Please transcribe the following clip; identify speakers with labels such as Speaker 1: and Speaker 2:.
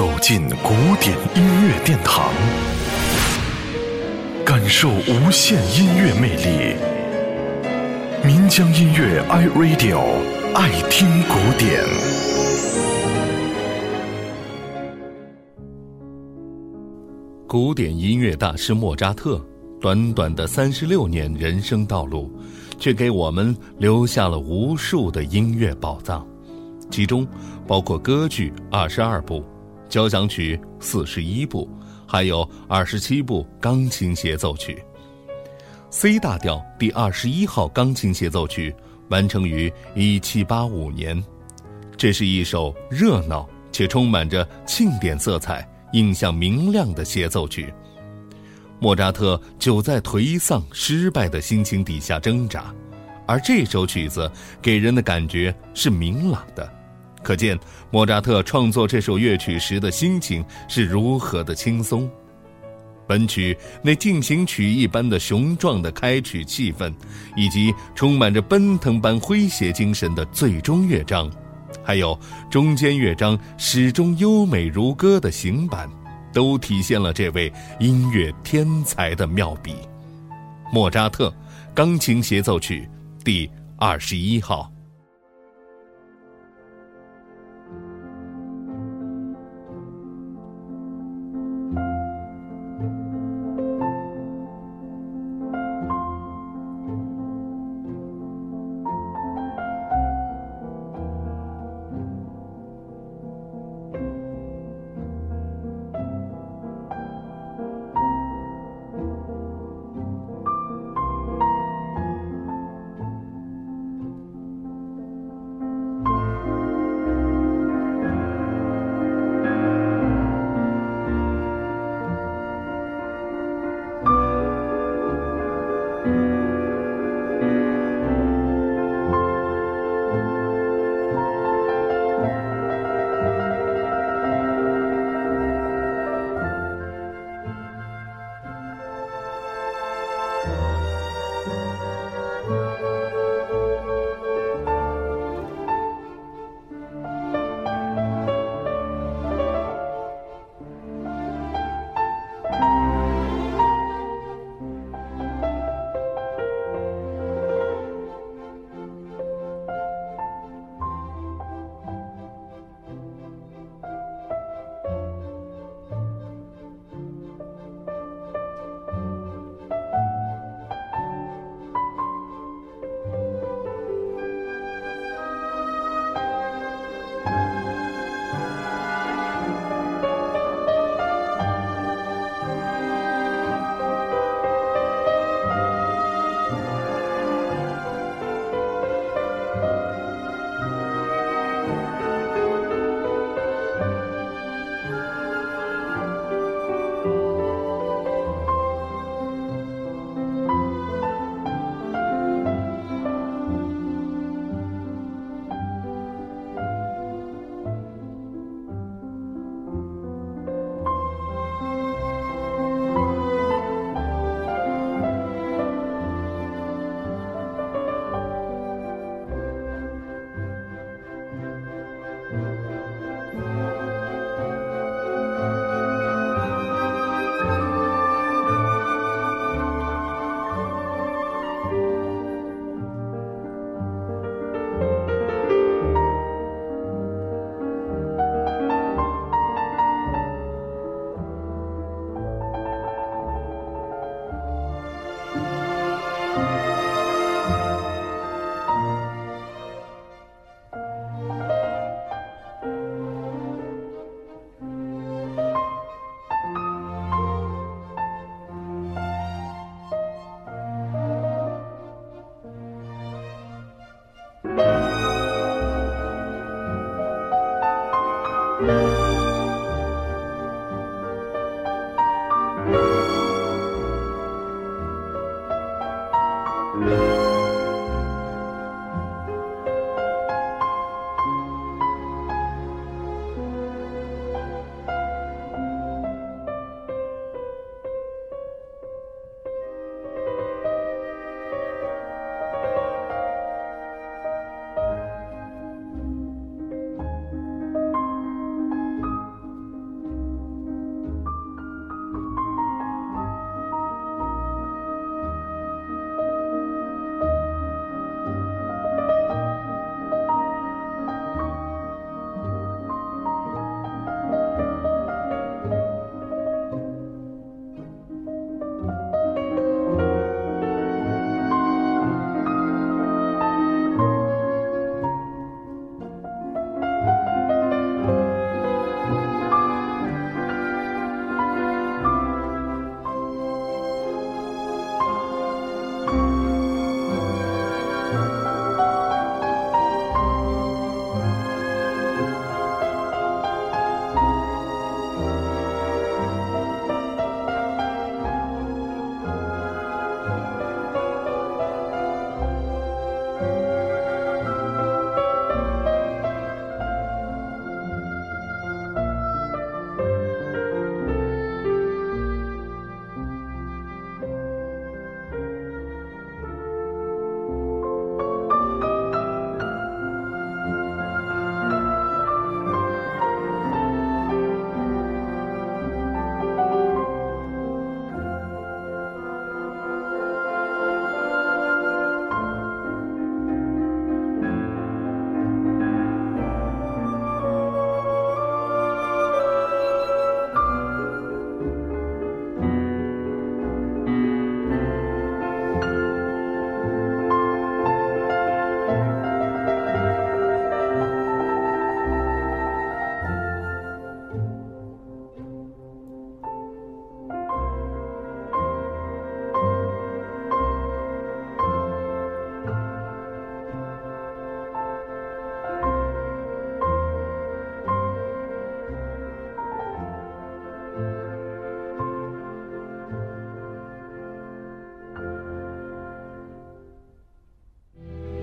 Speaker 1: 走进古典音乐殿堂，感受无限音乐魅力。民江音乐 iRadio 爱听古典。
Speaker 2: 古典音乐大师莫扎特，短短的三十六年人生道路，却给我们留下了无数的音乐宝藏，其中包括歌剧二十二部。交响曲四十一部，还有二十七部钢琴协奏曲。C 大调第二十一号钢琴协奏曲完成于一七八五年，这是一首热闹且充满着庆典色彩、印象明亮的协奏曲。莫扎特就在颓丧、失败的心情底下挣扎，而这首曲子给人的感觉是明朗的。可见莫扎特创作这首乐曲时的心情是如何的轻松。本曲那进行曲一般的雄壮的开曲气氛，以及充满着奔腾般诙谐精神的最终乐章，还有中间乐章始终优美如歌的行板，都体现了这位音乐天才的妙笔。莫扎特钢琴协奏曲第二十一号。